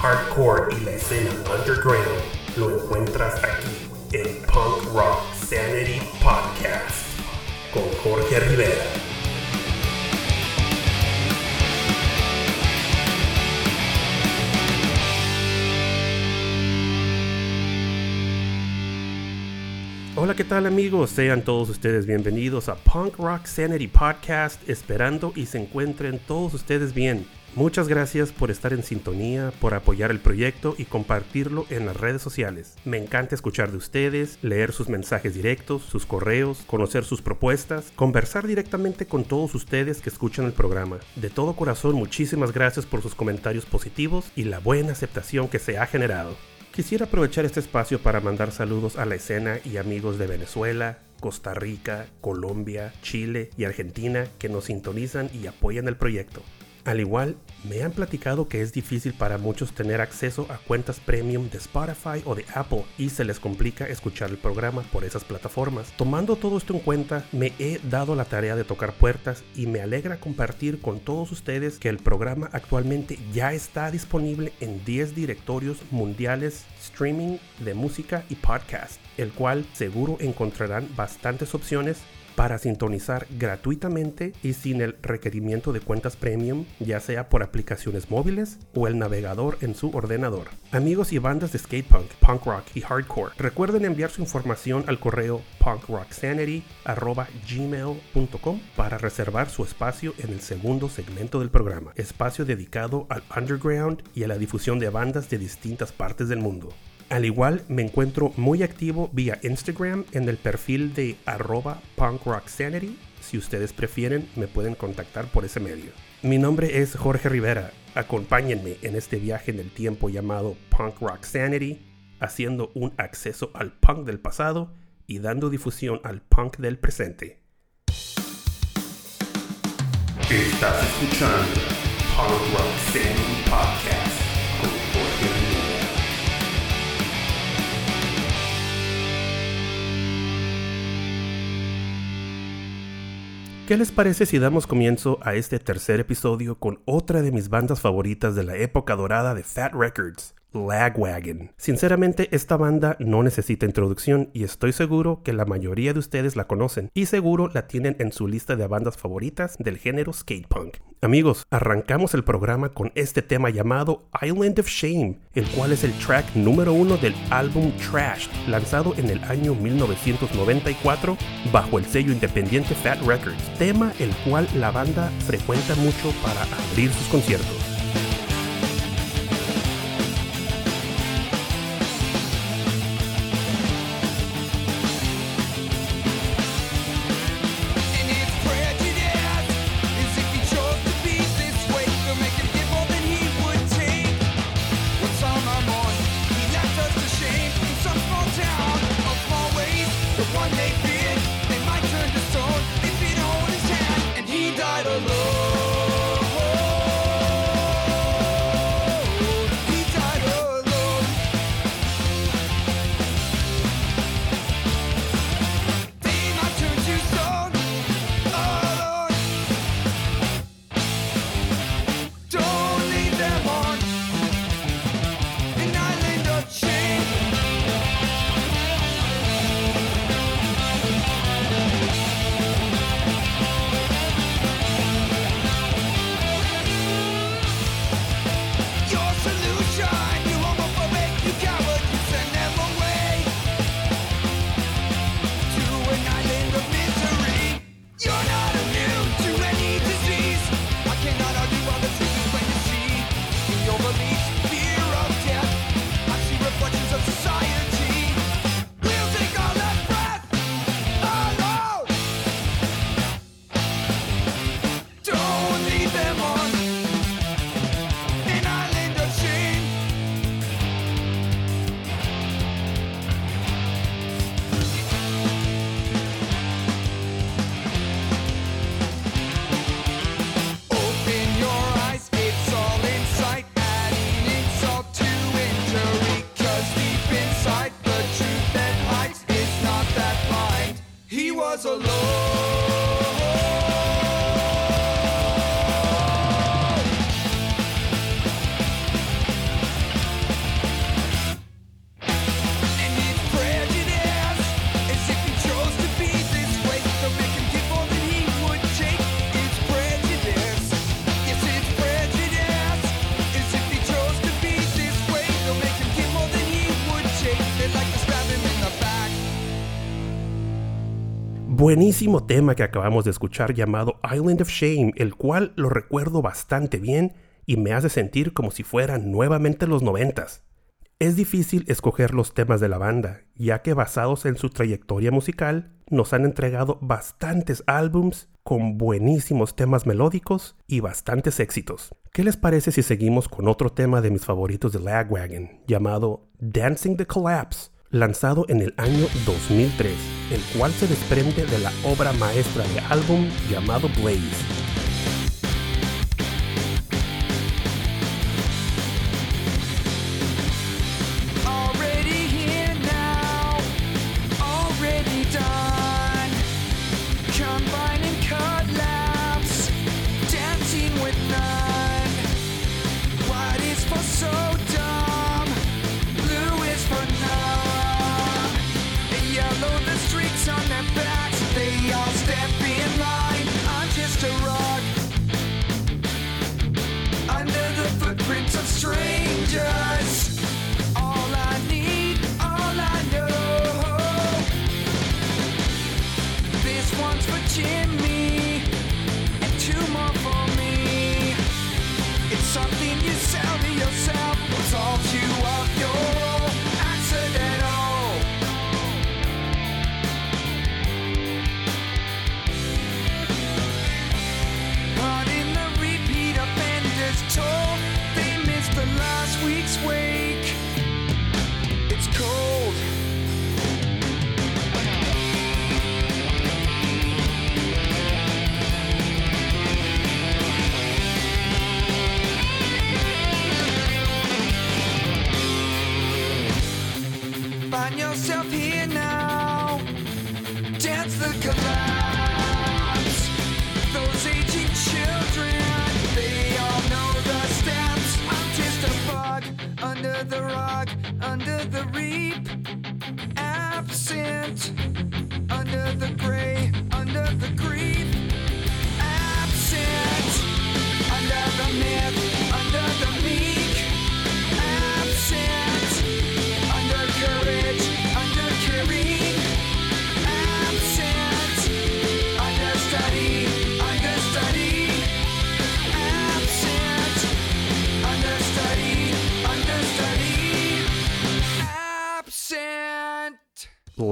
hardcore y la escena underground lo encuentras aquí en Punk Rock Sanity Podcast con Jorge Rivera. Hola, ¿qué tal amigos? Sean todos ustedes bienvenidos a Punk Rock Sanity Podcast, esperando y se encuentren todos ustedes bien. Muchas gracias por estar en sintonía, por apoyar el proyecto y compartirlo en las redes sociales. Me encanta escuchar de ustedes, leer sus mensajes directos, sus correos, conocer sus propuestas, conversar directamente con todos ustedes que escuchan el programa. De todo corazón, muchísimas gracias por sus comentarios positivos y la buena aceptación que se ha generado. Quisiera aprovechar este espacio para mandar saludos a la escena y amigos de Venezuela, Costa Rica, Colombia, Chile y Argentina que nos sintonizan y apoyan el proyecto. Al igual, me han platicado que es difícil para muchos tener acceso a cuentas premium de Spotify o de Apple y se les complica escuchar el programa por esas plataformas. Tomando todo esto en cuenta, me he dado la tarea de tocar puertas y me alegra compartir con todos ustedes que el programa actualmente ya está disponible en 10 directorios mundiales streaming de música y podcast, el cual seguro encontrarán bastantes opciones para sintonizar gratuitamente y sin el requerimiento de cuentas premium, ya sea por aplicaciones móviles o el navegador en su ordenador. Amigos y bandas de skate punk, punk rock y hardcore, recuerden enviar su información al correo punkrocksanity@gmail.com para reservar su espacio en el segundo segmento del programa, espacio dedicado al underground y a la difusión de bandas de distintas partes del mundo. Al igual, me encuentro muy activo vía Instagram en el perfil de arroba punkrocksanity. Si ustedes prefieren, me pueden contactar por ese medio. Mi nombre es Jorge Rivera. Acompáñenme en este viaje en el tiempo llamado Punk Rock Sanity, haciendo un acceso al punk del pasado y dando difusión al punk del presente. Estás escuchando Punk Rock Sanity Podcast ¿Qué les parece si damos comienzo a este tercer episodio con otra de mis bandas favoritas de la época dorada de Fat Records? Lagwagon. Sinceramente, esta banda no necesita introducción y estoy seguro que la mayoría de ustedes la conocen y seguro la tienen en su lista de bandas favoritas del género skate punk. Amigos, arrancamos el programa con este tema llamado Island of Shame, el cual es el track número uno del álbum Trash, lanzado en el año 1994 bajo el sello independiente Fat Records, tema el cual la banda frecuenta mucho para abrir sus conciertos. Buenísimo tema que acabamos de escuchar llamado Island of Shame, el cual lo recuerdo bastante bien y me hace sentir como si fueran nuevamente los noventas. Es difícil escoger los temas de la banda, ya que basados en su trayectoria musical, nos han entregado bastantes álbums con buenísimos temas melódicos y bastantes éxitos. ¿Qué les parece si seguimos con otro tema de mis favoritos de Lagwagon, llamado Dancing the Collapse, lanzado en el año 2003, el cual se desprende de la obra maestra de álbum llamado Blaze?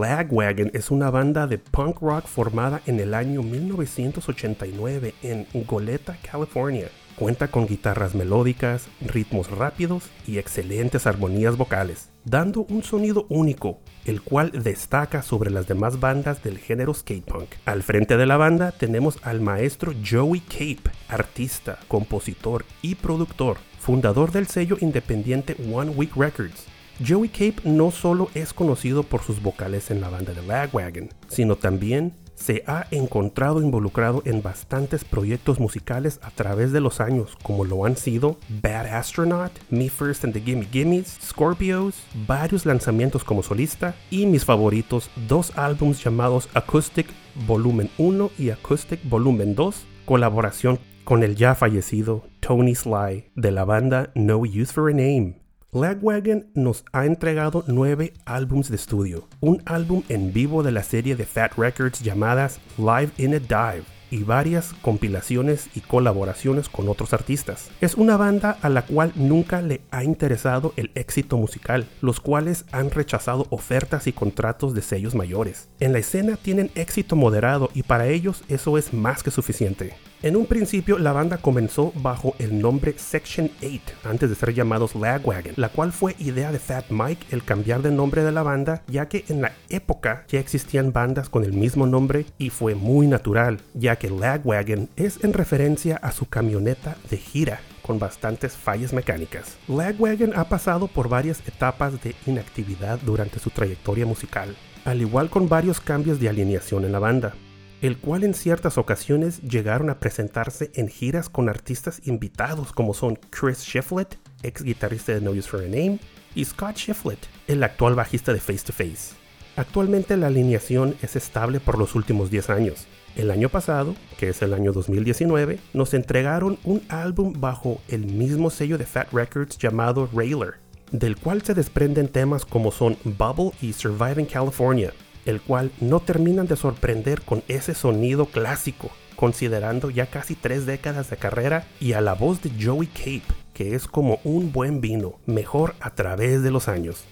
Lagwagon es una banda de punk rock formada en el año 1989 en Goleta, California. Cuenta con guitarras melódicas, ritmos rápidos y excelentes armonías vocales, dando un sonido único, el cual destaca sobre las demás bandas del género skate punk. Al frente de la banda tenemos al maestro Joey Cape, artista, compositor y productor, fundador del sello independiente One Week Records. Joey Cape no solo es conocido por sus vocales en la banda de Lagwagon, sino también se ha encontrado involucrado en bastantes proyectos musicales a través de los años, como lo han sido Bad Astronaut, Me First and the Gimme Gimmes, Scorpios, varios lanzamientos como solista y mis favoritos, dos álbums llamados Acoustic Volumen 1 y Acoustic Volumen 2, colaboración con el ya fallecido Tony Sly de la banda No Use for a Name. Lagwagon nos ha entregado nueve álbums de estudio, un álbum en vivo de la serie de Fat Records llamadas Live in a Dive y varias compilaciones y colaboraciones con otros artistas. Es una banda a la cual nunca le ha interesado el éxito musical, los cuales han rechazado ofertas y contratos de sellos mayores. En la escena tienen éxito moderado y para ellos eso es más que suficiente. En un principio la banda comenzó bajo el nombre Section 8 antes de ser llamados Lagwagon, la cual fue idea de Fat Mike el cambiar de nombre de la banda ya que en la época ya existían bandas con el mismo nombre y fue muy natural ya que Lagwagon es en referencia a su camioneta de gira con bastantes fallas mecánicas. Lagwagon ha pasado por varias etapas de inactividad durante su trayectoria musical, al igual con varios cambios de alineación en la banda el cual en ciertas ocasiones llegaron a presentarse en giras con artistas invitados como son Chris Shiflett, ex guitarrista de No Use for a Name, y Scott Shiflett, el actual bajista de Face to Face. Actualmente la alineación es estable por los últimos 10 años. El año pasado, que es el año 2019, nos entregaron un álbum bajo el mismo sello de Fat Records llamado Railer, del cual se desprenden temas como son Bubble y Surviving California, el cual no terminan de sorprender con ese sonido clásico, considerando ya casi tres décadas de carrera y a la voz de Joey Cape, que es como un buen vino, mejor a través de los años.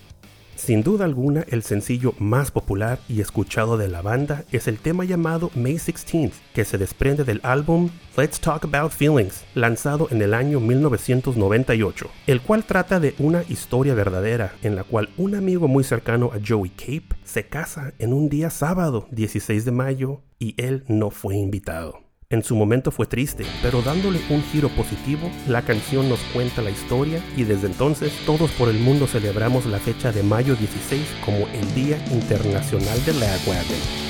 Sin duda alguna, el sencillo más popular y escuchado de la banda es el tema llamado May 16th, que se desprende del álbum Let's Talk About Feelings, lanzado en el año 1998, el cual trata de una historia verdadera en la cual un amigo muy cercano a Joey Cape se casa en un día sábado 16 de mayo y él no fue invitado. En su momento fue triste, pero dándole un giro positivo, la canción nos cuenta la historia y desde entonces todos por el mundo celebramos la fecha de mayo 16 como el Día Internacional del Lagwagon.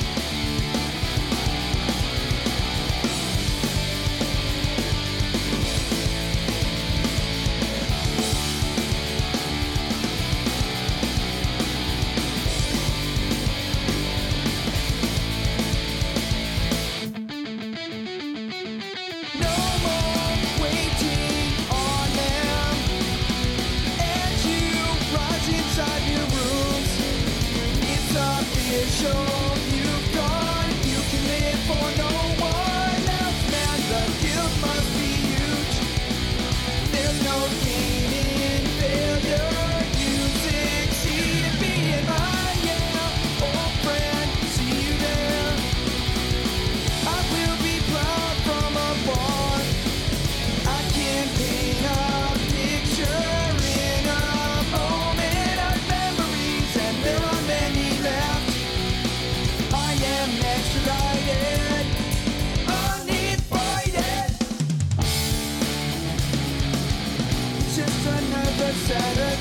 said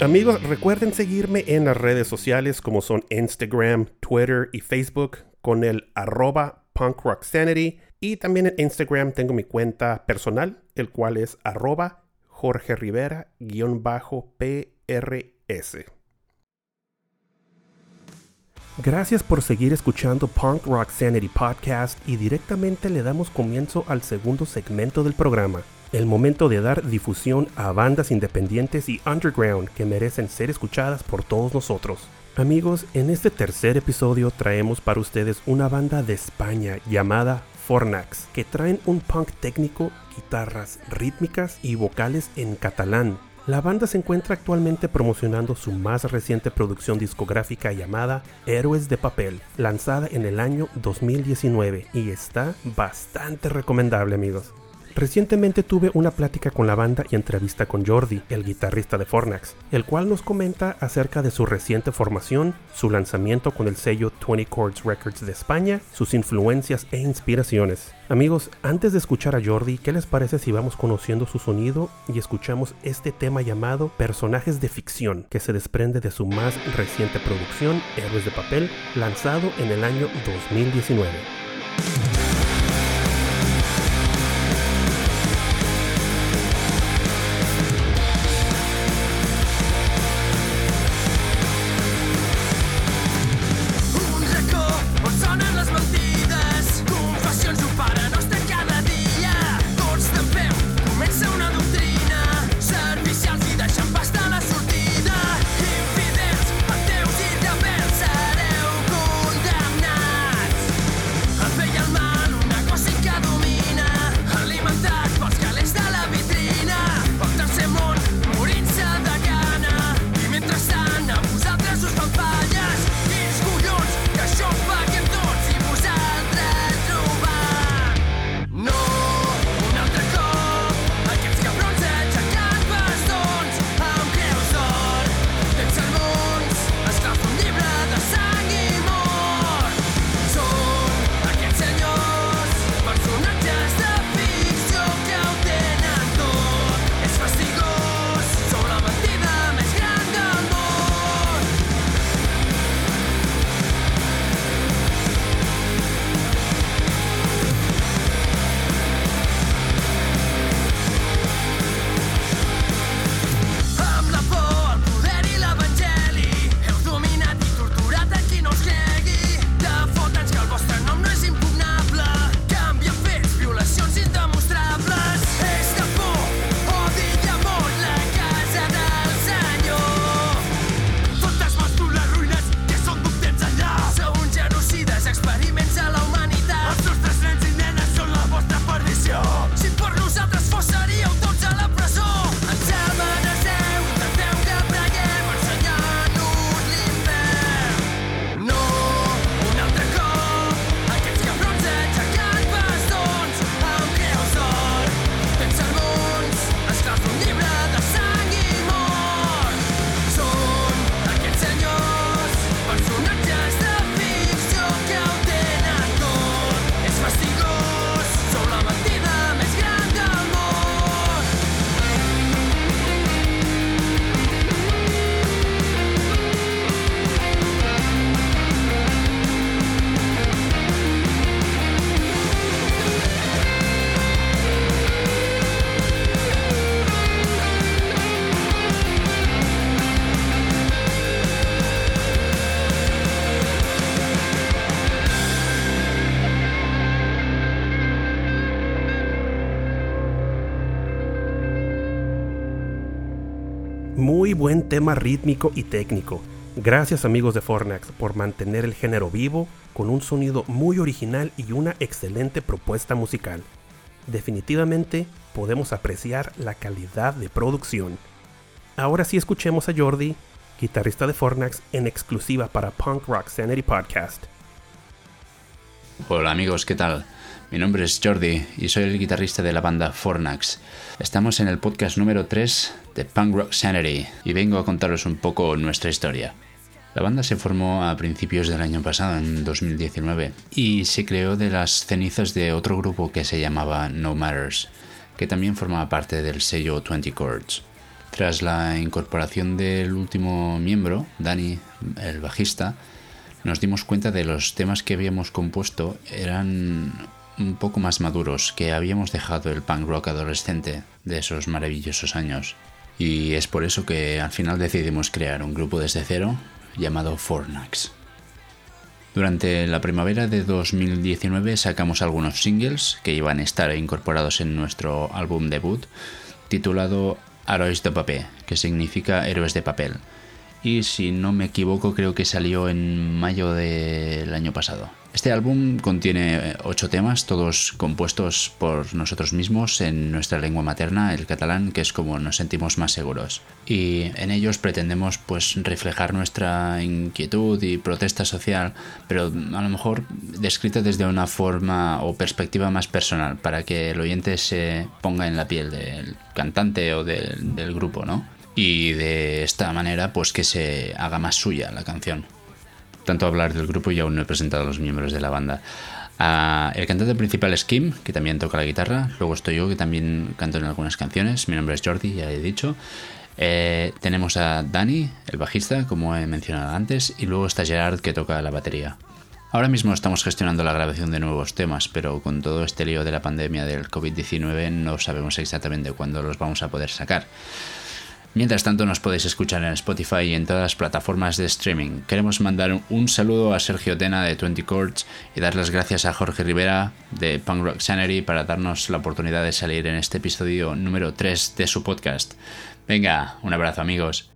Amigos, recuerden seguirme en las redes sociales como son Instagram, Twitter y Facebook con el arroba Punk Rock Sanity. Y también en Instagram tengo mi cuenta personal, el cual es arroba Jorge Rivera-PRS. Gracias por seguir escuchando Punk Rock Sanity Podcast y directamente le damos comienzo al segundo segmento del programa, el momento de dar difusión a bandas independientes y underground que merecen ser escuchadas por todos nosotros. Amigos, en este tercer episodio traemos para ustedes una banda de España llamada Fornax, que traen un punk técnico, guitarras rítmicas y vocales en catalán. La banda se encuentra actualmente promocionando su más reciente producción discográfica llamada Héroes de Papel, lanzada en el año 2019 y está bastante recomendable amigos. Recientemente tuve una plática con la banda y entrevista con Jordi, el guitarrista de Fornax, el cual nos comenta acerca de su reciente formación, su lanzamiento con el sello 20 Chords Records de España, sus influencias e inspiraciones. Amigos, antes de escuchar a Jordi, ¿qué les parece si vamos conociendo su sonido y escuchamos este tema llamado Personajes de Ficción, que se desprende de su más reciente producción, Héroes de Papel, lanzado en el año 2019? Tema rítmico y técnico. Gracias amigos de Fornax por mantener el género vivo con un sonido muy original y una excelente propuesta musical. Definitivamente podemos apreciar la calidad de producción. Ahora sí escuchemos a Jordi, guitarrista de Fornax, en exclusiva para Punk Rock Sanity Podcast. Hola amigos, ¿qué tal? Mi nombre es Jordi y soy el guitarrista de la banda Fornax. Estamos en el podcast número 3 de Punk Rock Sanity y vengo a contaros un poco nuestra historia. La banda se formó a principios del año pasado, en 2019, y se creó de las cenizas de otro grupo que se llamaba No Matters, que también formaba parte del sello 20 Chords. Tras la incorporación del último miembro, Danny, el bajista, nos dimos cuenta de los temas que habíamos compuesto eran un poco más maduros, que habíamos dejado el punk rock adolescente de esos maravillosos años. Y es por eso que al final decidimos crear un grupo desde cero llamado Fornax. Durante la primavera de 2019 sacamos algunos singles que iban a estar incorporados en nuestro álbum debut, titulado Héroes de Papel, que significa héroes de papel, y si no me equivoco creo que salió en mayo del año pasado. Este álbum contiene ocho temas, todos compuestos por nosotros mismos en nuestra lengua materna, el catalán, que es como nos sentimos más seguros. Y en ellos pretendemos pues reflejar nuestra inquietud y protesta social, pero a lo mejor descrita desde una forma o perspectiva más personal, para que el oyente se ponga en la piel del cantante o del, del grupo, ¿no? Y de esta manera pues que se haga más suya la canción tanto hablar del grupo y aún no he presentado a los miembros de la banda. El cantante principal es Kim, que también toca la guitarra. Luego estoy yo, que también canto en algunas canciones. Mi nombre es Jordi, ya he dicho. Eh, tenemos a Dani, el bajista, como he mencionado antes. Y luego está Gerard, que toca la batería. Ahora mismo estamos gestionando la grabación de nuevos temas, pero con todo este lío de la pandemia del COVID-19 no sabemos exactamente cuándo los vamos a poder sacar. Mientras tanto nos podéis escuchar en Spotify y en todas las plataformas de streaming. Queremos mandar un saludo a Sergio Tena de 20 Chords y dar las gracias a Jorge Rivera de Punk Rock Sanity para darnos la oportunidad de salir en este episodio número 3 de su podcast. Venga, un abrazo amigos.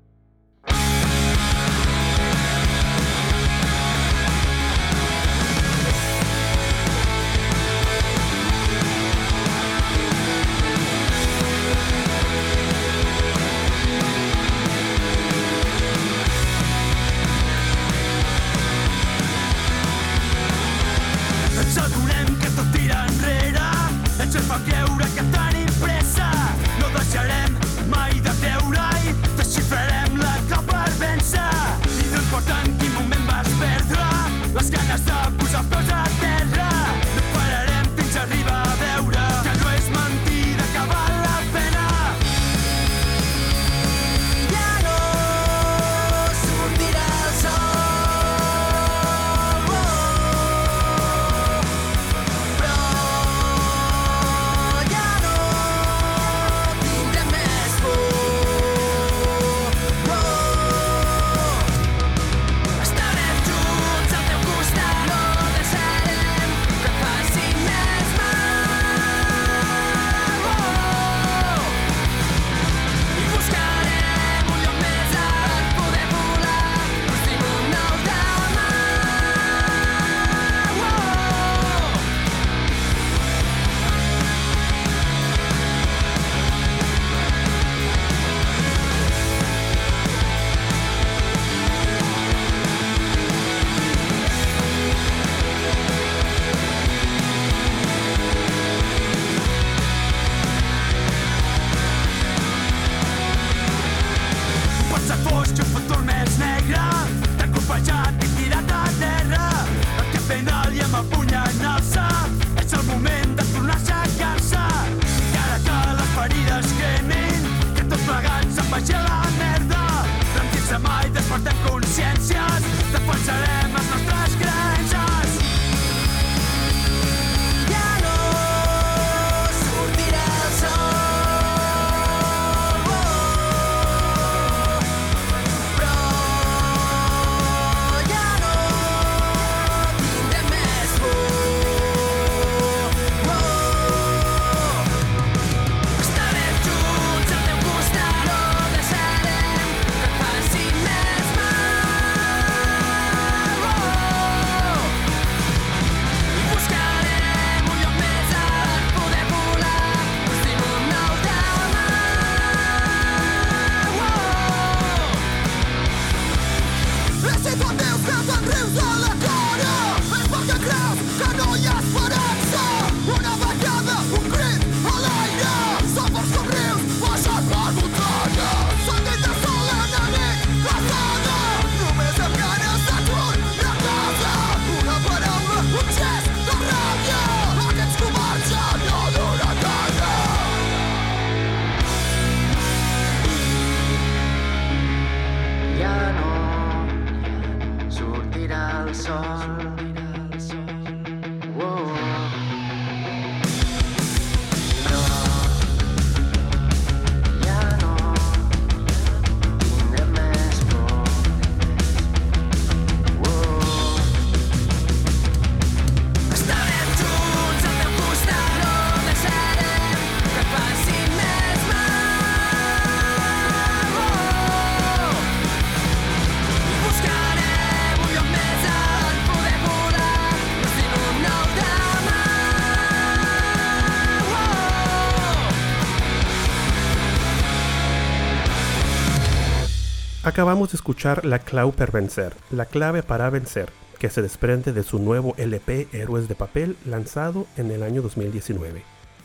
Acabamos de escuchar La clave per vencer, la clave para vencer, que se desprende de su nuevo LP Héroes de Papel lanzado en el año 2019.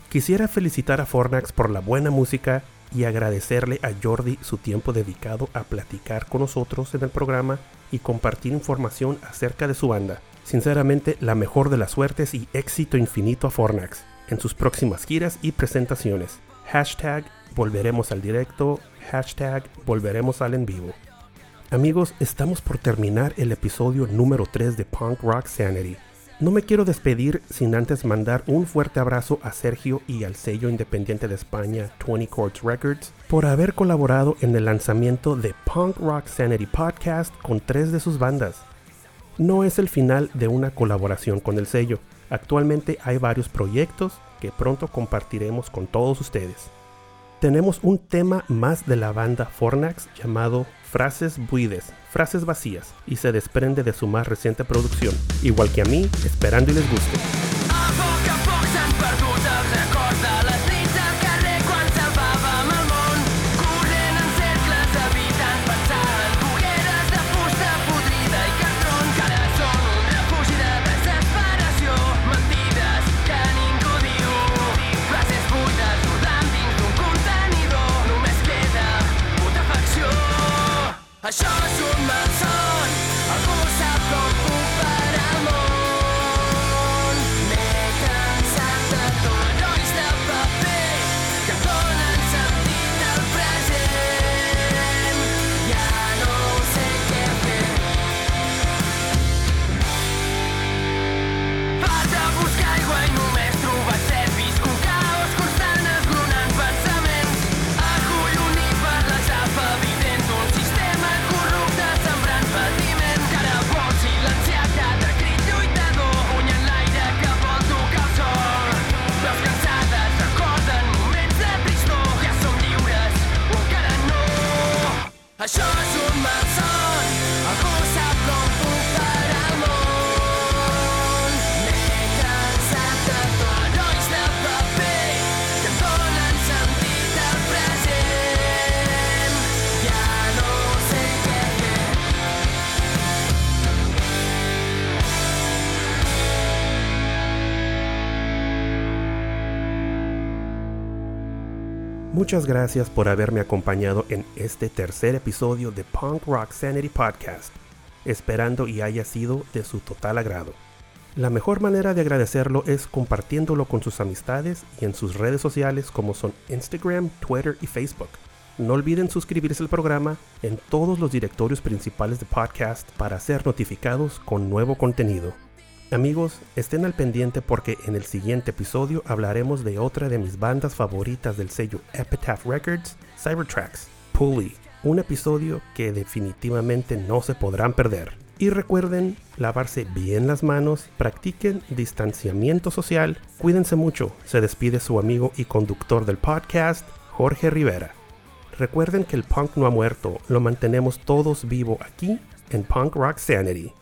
Quisiera felicitar a Fornax por la buena música y agradecerle a Jordi su tiempo dedicado a platicar con nosotros en el programa y compartir información acerca de su banda. Sinceramente, la mejor de las suertes y éxito infinito a Fornax en sus próximas giras y presentaciones. Hashtag volveremos al directo, hashtag volveremos al en vivo. Amigos, estamos por terminar el episodio número 3 de Punk Rock Sanity. No me quiero despedir sin antes mandar un fuerte abrazo a Sergio y al sello independiente de España 20 Chords Records por haber colaborado en el lanzamiento de Punk Rock Sanity Podcast con tres de sus bandas. No es el final de una colaboración con el sello. Actualmente hay varios proyectos que pronto compartiremos con todos ustedes. Tenemos un tema más de la banda Fornax llamado Frases Buides, Frases Vacías, y se desprende de su más reciente producción, igual que a mí, esperando y les guste. I saw as Muchas gracias por haberme acompañado en este tercer episodio de Punk Rock Sanity Podcast, esperando y haya sido de su total agrado. La mejor manera de agradecerlo es compartiéndolo con sus amistades y en sus redes sociales como son Instagram, Twitter y Facebook. No olviden suscribirse al programa en todos los directorios principales de podcast para ser notificados con nuevo contenido. Amigos, estén al pendiente porque en el siguiente episodio hablaremos de otra de mis bandas favoritas del sello Epitaph Records, Cybertracks, Pulley, un episodio que definitivamente no se podrán perder. Y recuerden lavarse bien las manos, practiquen distanciamiento social, cuídense mucho. Se despide su amigo y conductor del podcast, Jorge Rivera. Recuerden que el punk no ha muerto, lo mantenemos todos vivo aquí en Punk Rock Sanity.